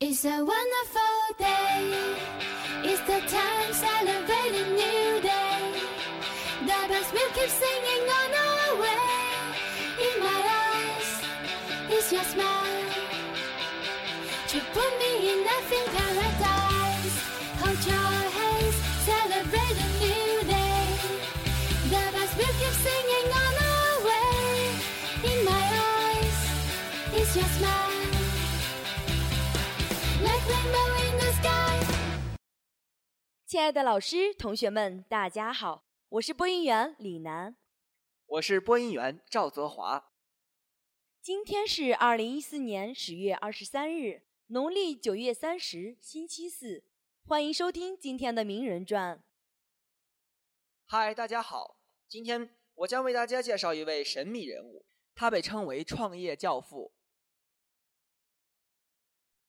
It's a wonderful day. It's the time celebrating new day. The bells will keep singing on our way. In my eyes, it's your smile. To put me in nothing paradise. Hold your hands, celebrate a new day. The bells will keep singing on our way. In my eyes, it's your smile. 亲爱的老师、同学们，大家好，我是播音员李楠。我是播音员赵泽华。今天是二零一四年十月二十三日，农历九月三十，星期四。欢迎收听今天的名人传。嗨，大家好，今天我将为大家介绍一位神秘人物，他被称为创业教父。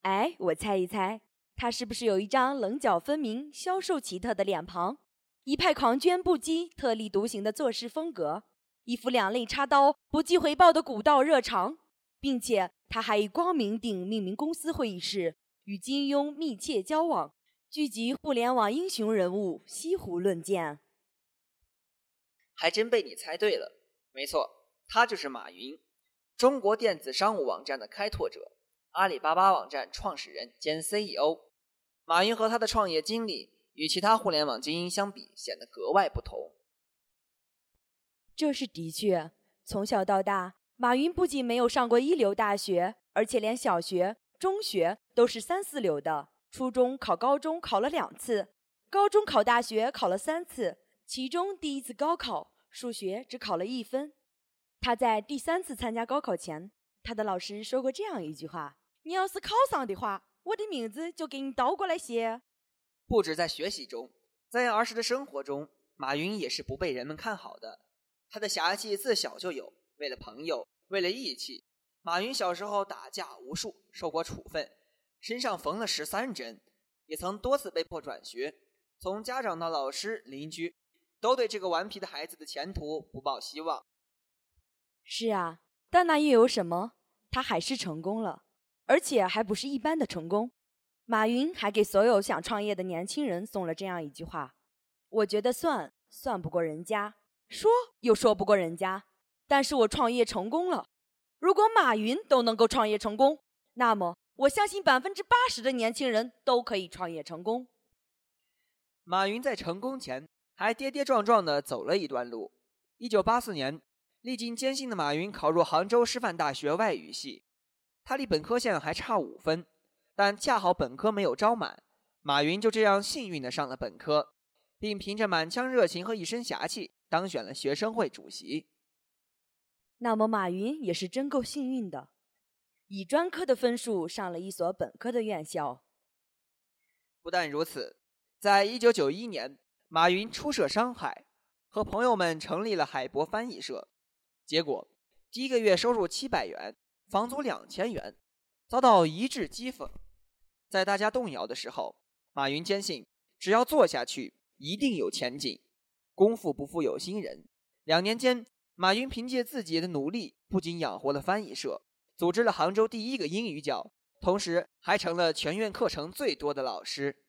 哎，我猜一猜，他是不是有一张棱角分明、消瘦奇特的脸庞，一派狂狷不羁、特立独行的做事风格，一副两肋插刀、不计回报的古道热肠，并且他还以光明顶命名公司会议室，与金庸密切交往，聚集互联网英雄人物，西湖论剑。还真被你猜对了，没错，他就是马云，中国电子商务网站的开拓者，阿里巴巴网站创始人兼 CEO。马云和他的创业经历与其他互联网精英相比，显得格外不同。这是的确，从小到大，马云不仅没有上过一流大学，而且连小学、中学都是三四流的。初中考高中考了两次，高中考大学考了三次，其中第一次高考数学只考了一分。他在第三次参加高考前，他的老师说过这样一句话：“你要是考上的话，我的名字就给你倒过来写。”不止在学习中，在儿时的生活中，马云也是不被人们看好的。他的侠气自小就有，为了朋友，为了义气，马云小时候打架无数，受过处分，身上缝了十三针，也曾多次被迫转学。从家长到老师、邻居，都对这个顽皮的孩子的前途不抱希望。是啊，但那又有什么？他还是成功了，而且还不是一般的成功。马云还给所有想创业的年轻人送了这样一句话：“我觉得算算不过人家，说又说不过人家，但是我创业成功了。如果马云都能够创业成功，那么我相信百分之八十的年轻人都可以创业成功。”马云在成功前还跌跌撞撞地走了一段路。一九八四年，历经艰辛的马云考入杭州师范大学外语系，他离本科线还差五分，但恰好本科没有招满，马云就这样幸运的上了本科，并凭着满腔热情和一身侠气当选了学生会主席。那么马云也是真够幸运的，以专科的分数上了一所本科的院校。不但如此，在一九九一年，马云初涉商海，和朋友们成立了海博翻译社。结果第一个月收入七百元，房租两千元，遭到一致讥讽。在大家动摇的时候，马云坚信只要做下去，一定有前景。功夫不负有心人，两年间，马云凭借自己的努力，不仅养活了翻译社，组织了杭州第一个英语角，同时还成了全院课程最多的老师。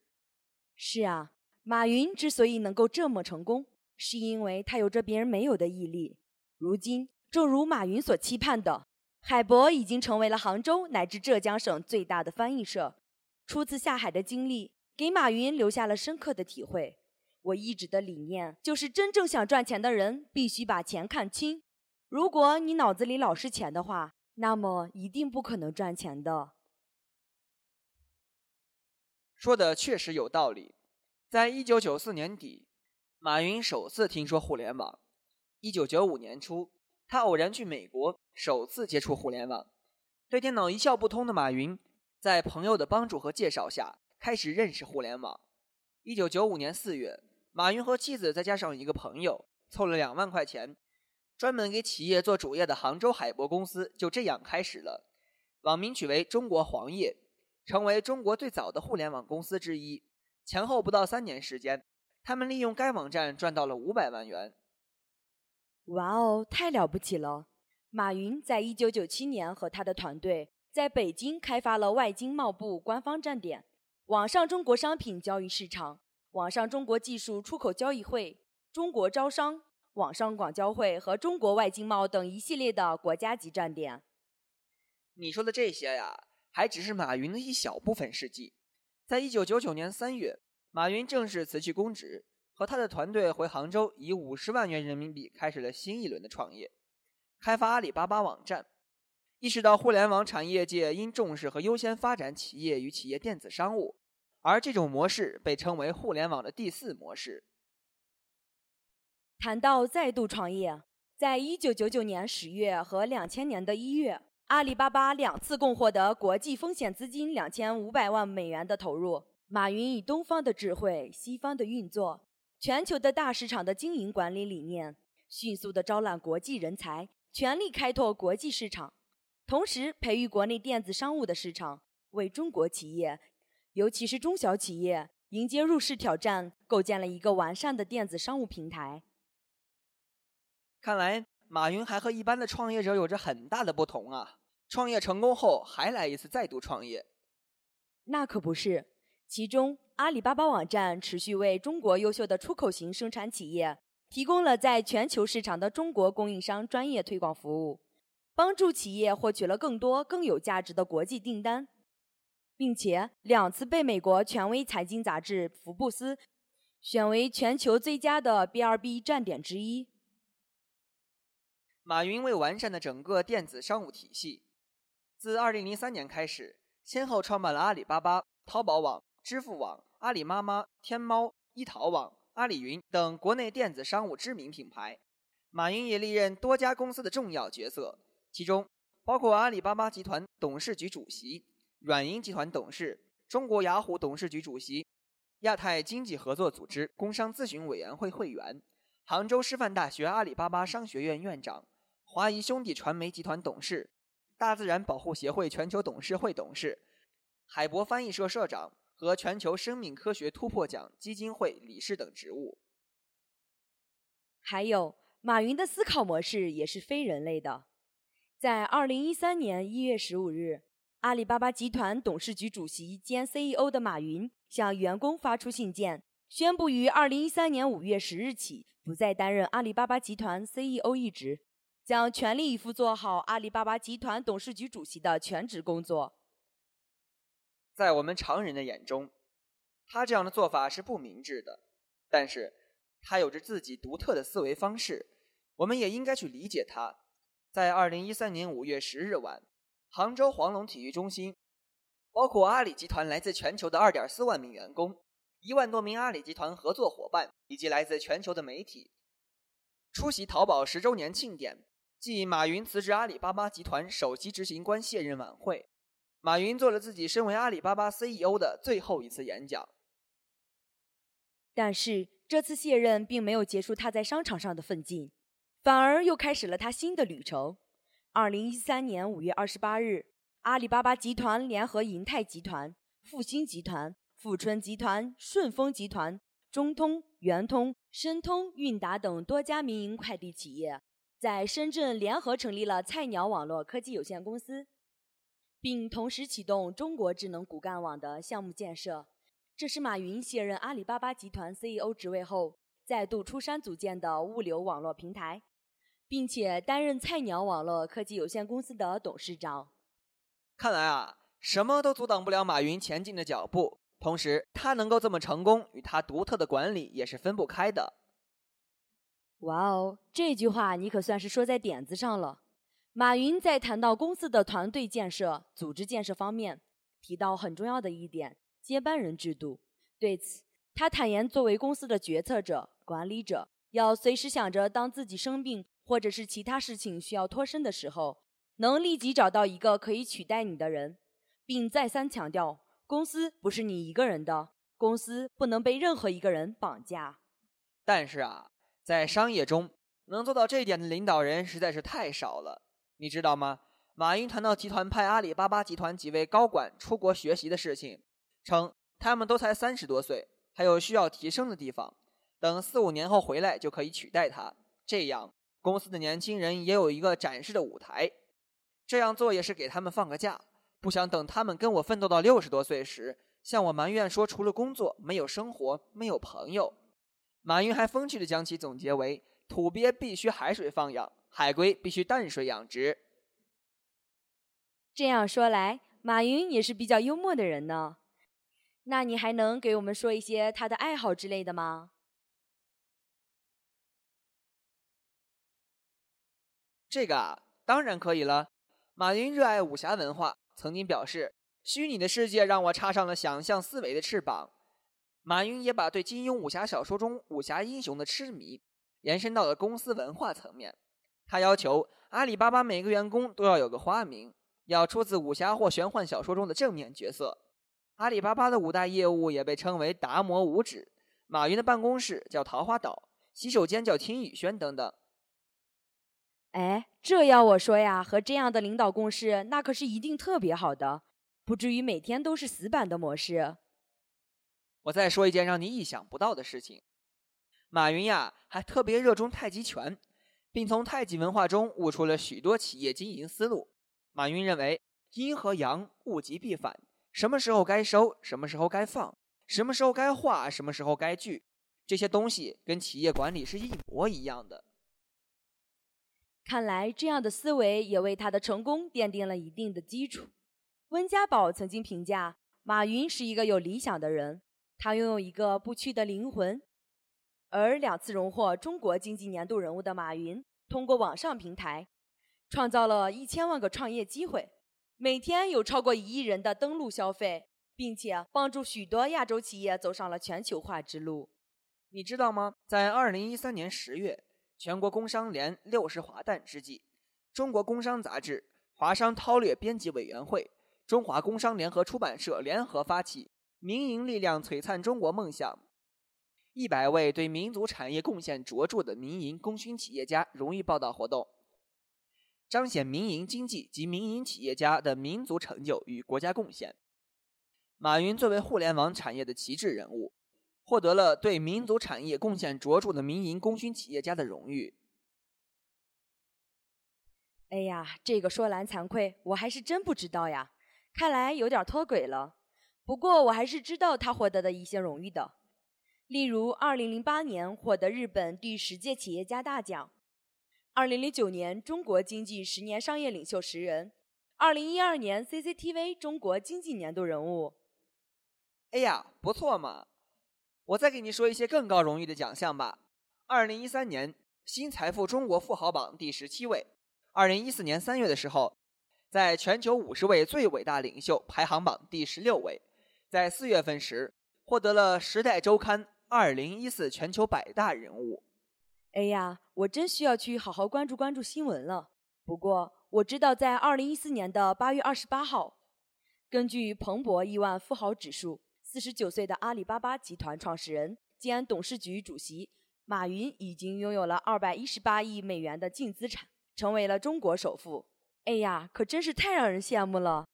是啊，马云之所以能够这么成功，是因为他有着别人没有的毅力。如今，正如马云所期盼的，海博已经成为了杭州乃至浙江省最大的翻译社。初次下海的经历，给马云留下了深刻的体会。我一直的理念就是，真正想赚钱的人必须把钱看清。如果你脑子里老是钱的话，那么一定不可能赚钱的。说的确实有道理。在一九九四年底，马云首次听说互联网。一九九五年初，他偶然去美国，首次接触互联网。对电脑一窍不通的马云，在朋友的帮助和介绍下，开始认识互联网。一九九五年四月，马云和妻子再加上一个朋友，凑了两万块钱，专门给企业做主页的杭州海博公司就这样开始了。网名取为“中国黄页”。成为中国最早的互联网公司之一，前后不到三年时间，他们利用该网站赚到了五百万元。哇哦，太了不起了！马云在一九九七年和他的团队在北京开发了外经贸部官方站点、网上中国商品交易市场、网上中国技术出口交易会、中国招商、网上广交会和中国外经贸等一系列的国家级站点。你说的这些呀，还只是马云的一小部分事迹。在一九九九年三月，马云正式辞去公职，和他的团队回杭州，以五十万元人民币开始了新一轮的创业，开发阿里巴巴网站。意识到互联网产业界应重视和优先发展企业与企业电子商务，而这种模式被称为互联网的第四模式。谈到再度创业，在一九九九年十月和两千年的一月，阿里巴巴两次共获得国际风险资金两千五百万美元的投入。马云以东方的智慧、西方的运作、全球的大市场的经营管理理念，迅速的招揽国际人才，全力开拓国际市场。同时，培育国内电子商务的市场，为中国企业，尤其是中小企业迎接入市挑战，构建了一个完善的电子商务平台。看来，马云还和一般的创业者有着很大的不同啊！创业成功后，还来一次再度创业？那可不是。其中，阿里巴巴网站持续为中国优秀的出口型生产企业提供了在全球市场的中国供应商专业推广服务。帮助企业获取了更多更有价值的国际订单，并且两次被美国权威财经杂志《福布斯》选为全球最佳的 B2B 站点之一。马云为完善的整个电子商务体系，自2003年开始，先后创办了阿里巴巴、淘宝网、支付网、阿里妈妈、天猫、一淘网、阿里云等国内电子商务知名品牌。马云也历任多家公司的重要角色。其中包括阿里巴巴集团董事局主席、软银集团董事、中国雅虎董事局主席、亚太经济合作组织工商咨询委员会会员、杭州师范大学阿里巴巴商学院院长、华谊兄弟传媒集团董事、大自然保护协会全球董事会董事、海博翻译社社长和全球生命科学突破奖基金会理事等职务。还有，马云的思考模式也是非人类的。在二零一三年一月十五日，阿里巴巴集团董事局主席兼 CEO 的马云向员工发出信件，宣布于二零一三年五月十日起不再担任阿里巴巴集团 CEO 一职，将全力以赴做好阿里巴巴集团董事局主席的全职工作。在我们常人的眼中，他这样的做法是不明智的，但是他有着自己独特的思维方式，我们也应该去理解他。在二零一三年五月十日晚，杭州黄龙体育中心，包括阿里集团来自全球的二点四万名员工、一万多名阿里集团合作伙伴以及来自全球的媒体，出席淘宝十周年庆典暨马云辞职阿里巴巴集团首席执行官卸任晚会。马云做了自己身为阿里巴巴 CEO 的最后一次演讲。但是这次卸任并没有结束他在商场上的奋进。反而又开始了他新的旅程。二零一三年五月二十八日，阿里巴巴集团联合银泰集团、复星集团、富春集团、顺丰集团、中通、圆通、申通、韵达等多家民营快递企业，在深圳联合成立了菜鸟网络科技有限公司，并同时启动中国智能骨干网的项目建设。这是马云卸任阿里巴巴集团 CEO 职位后，再度出山组建的物流网络平台。并且担任菜鸟网络科技有限公司的董事长。看来啊，什么都阻挡不了马云前进的脚步。同时，他能够这么成功，与他独特的管理也是分不开的。哇哦，这句话你可算是说在点子上了。马云在谈到公司的团队建设、组织建设方面，提到很重要的一点——接班人制度。对此，他坦言，作为公司的决策者、管理者，要随时想着当自己生病。或者是其他事情需要脱身的时候，能立即找到一个可以取代你的人，并再三强调，公司不是你一个人的，公司不能被任何一个人绑架。但是啊，在商业中能做到这一点的领导人实在是太少了，你知道吗？马云谈到集团派阿里巴巴集团几位高管出国学习的事情，称他们都才三十多岁，还有需要提升的地方，等四五年后回来就可以取代他，这样。公司的年轻人也有一个展示的舞台，这样做也是给他们放个假，不想等他们跟我奋斗到六十多岁时，向我埋怨说除了工作没有生活，没有朋友。马云还风趣地将其总结为：土鳖必须海水放养，海龟必须淡水养殖。这样说来，马云也是比较幽默的人呢。那你还能给我们说一些他的爱好之类的吗？这个啊，当然可以了。马云热爱武侠文化，曾经表示：“虚拟的世界让我插上了想象思维的翅膀。”马云也把对金庸武侠小说中武侠英雄的痴迷延伸到了公司文化层面。他要求阿里巴巴每个员工都要有个花名，要出自武侠或玄幻小说中的正面角色。阿里巴巴的五大业务也被称为“达摩五指”。马云的办公室叫桃花岛，洗手间叫听雨轩等等。哎，这要我说呀，和这样的领导共事，那可是一定特别好的，不至于每天都是死板的模式。我再说一件让你意想不到的事情，马云呀，还特别热衷太极拳，并从太极文化中悟出了许多企业经营思路。马云认为，阴和阳，物极必反，什么时候该收，什么时候该放，什么时候该化，什么时候该聚，这些东西跟企业管理是一模一样的。看来这样的思维也为他的成功奠定了一定的基础。温家宝曾经评价马云是一个有理想的人，他拥有一个不屈的灵魂。而两次荣获中国经济年度人物的马云，通过网上平台创造了一千万个创业机会，每天有超过一亿人的登录消费，并且帮助许多亚洲企业走上了全球化之路。你知道吗？在二零一三年十月。全国工商联六十华诞之际，中国工商杂志、华商韬略编辑委员会、中华工商联合出版社联合发起“民营力量璀璨中国梦想”一百位对民族产业贡献卓著的民营功勋企业家荣誉报道活动，彰显民营经济及民营企业家的民族成就与国家贡献。马云作为互联网产业的旗帜人物。获得了对民族产业贡献卓著的民营功勋企业家的荣誉。哎呀，这个说来惭愧，我还是真不知道呀，看来有点脱轨了。不过我还是知道他获得的一些荣誉的，例如2008年获得日本第十届企业家大奖，2009年中国经济十年商业领袖十人，2012年 CCTV 中国经济年度人物。哎呀，不错嘛！我再给你说一些更高荣誉的奖项吧。二零一三年新财富中国富豪榜第十七位，二零一四年三月的时候，在全球五十位最伟大领袖排行榜第十六位，在四月份时获得了《时代周刊》二零一四全球百大人物。哎呀，我真需要去好好关注关注新闻了。不过我知道，在二零一四年的八月二十八号，根据彭博亿万富豪指数。四十九岁的阿里巴巴集团创始人兼董事局主席马云已经拥有了二百一十八亿美元的净资产，成为了中国首富。哎呀，可真是太让人羡慕了！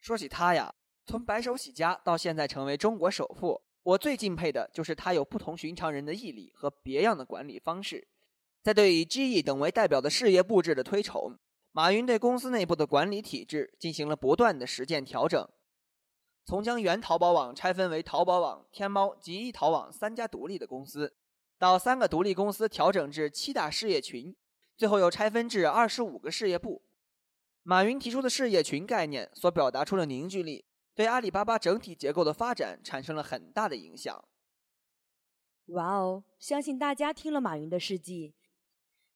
说起他呀，从白手起家到现在成为中国首富，我最敬佩的就是他有不同寻常人的毅力和别样的管理方式。在对以 GE 等为代表的事业布置的推崇，马云对公司内部的管理体制进行了不断的实践调整。从将原淘宝网拆分为淘宝网、天猫及一淘网三家独立的公司，到三个独立公司调整至七大事业群，最后又拆分至二十五个事业部。马云提出的事业群概念所表达出的凝聚力，对阿里巴巴整体结构的发展产生了很大的影响。哇哦！相信大家听了马云的事迹，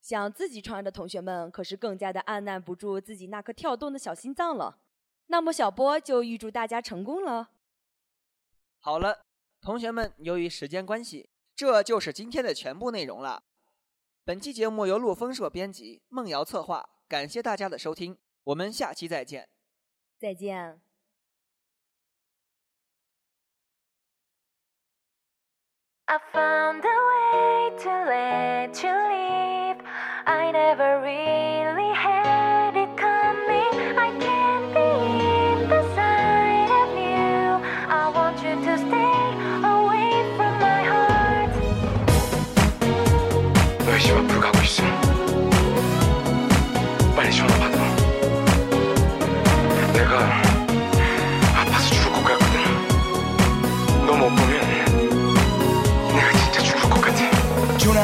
想自己创业的同学们可是更加的按捺不住自己那颗跳动的小心脏了。那么小波就预祝大家成功了。好了，同学们，由于时间关系，这就是今天的全部内容了。本期节目由陆风社编辑，梦瑶策划，感谢大家的收听，我们下期再见。再见。I found a way to let you leave. I never really had it coming. I can't be beside of you. I want you to stay away from my heart. 너의 집 앞으로 가고 있어.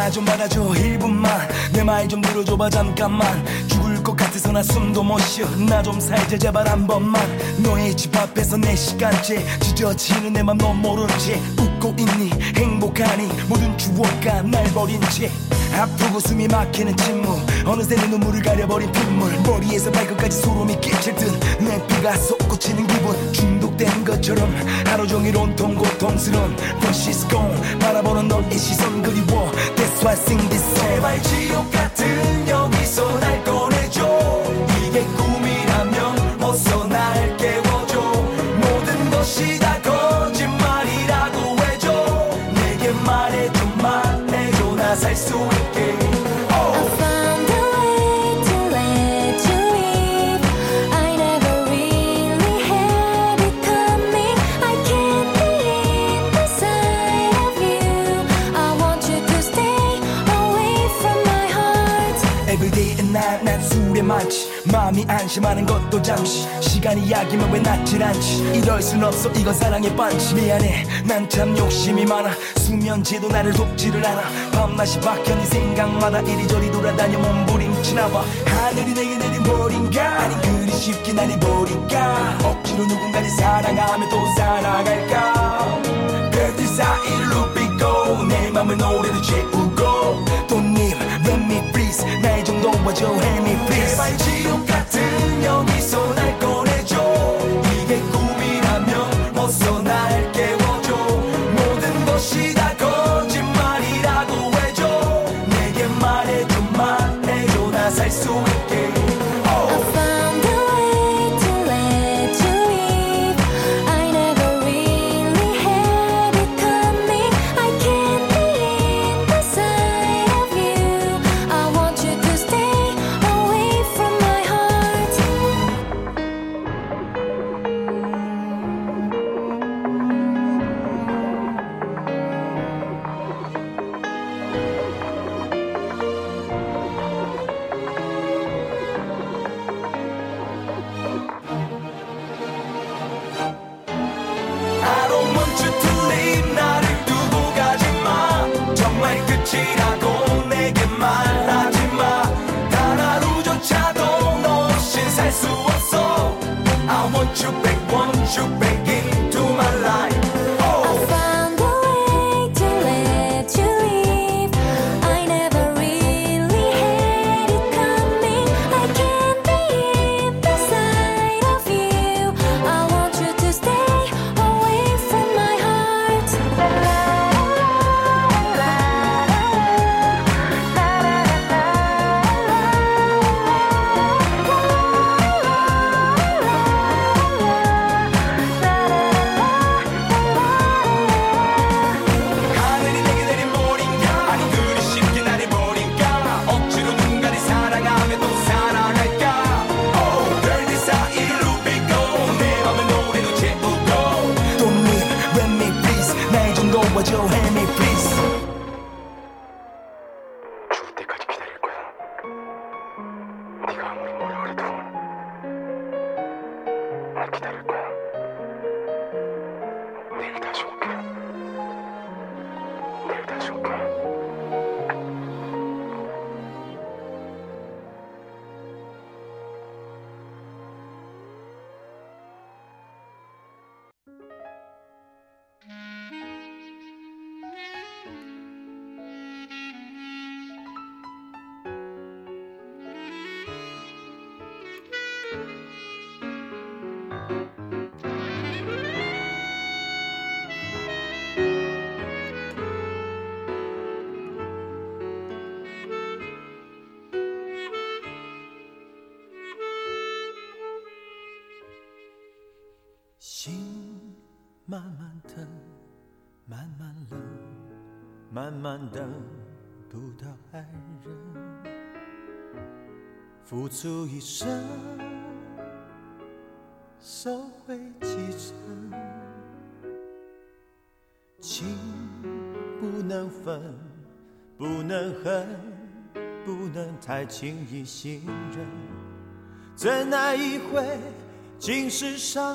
나 좀 받아줘 1분만. 내 말 좀 들어줘봐 잠깐만. 죽을 것 같아서 나 숨도 못 쉬어. 나 좀 살자 제발 한 번만. 너의 집 앞에서 내 시간째. 찢어지는 내맘넌 모른 채 웃고 있니? 행복하니? 모든 추억과 날 버린 채. 아프고 숨이 막히는 침묵. 어느새 내 눈물을 가려버린 핏물. 머리에서 발끝까지 소름이 끼칠 듯내 피가 솟구치는 기분. 중독된 것처럼 하루 종일 온통 고통스러운. But she's gone. 바라보는 너의 시선 그리워 That's why I sing this song 제발 지옥 같은 여기서 날 안심하는 것도 잠시. 시간이 약이면 왜 낫질 않지. 이럴 순 없어 이건 사랑의 반지 미안해 난 참 욕심이 많아. 수면제도 나를 돕지를 않아. 밤낮이 바뀌어 네 생각마다 이리저리 돌아다녀 몸부림치나 봐. 하늘이 내게 내린 벌인가? 아니 그리 쉽게 날 잊어버릴까? 억지로 누군가를 사랑하며 또 살아갈까? 별들 사이로 비고 내 맘을 노래로 채우고 let me please 나의 좀 도와줘 help me please 제발 지옥 같은 여기서 날 would you hand me please? 慢慢的，慢慢冷，慢慢等不到爱人，付出一生，收回几成，情不能分，不能恨，不能太轻易信任。真爱一回，尽是伤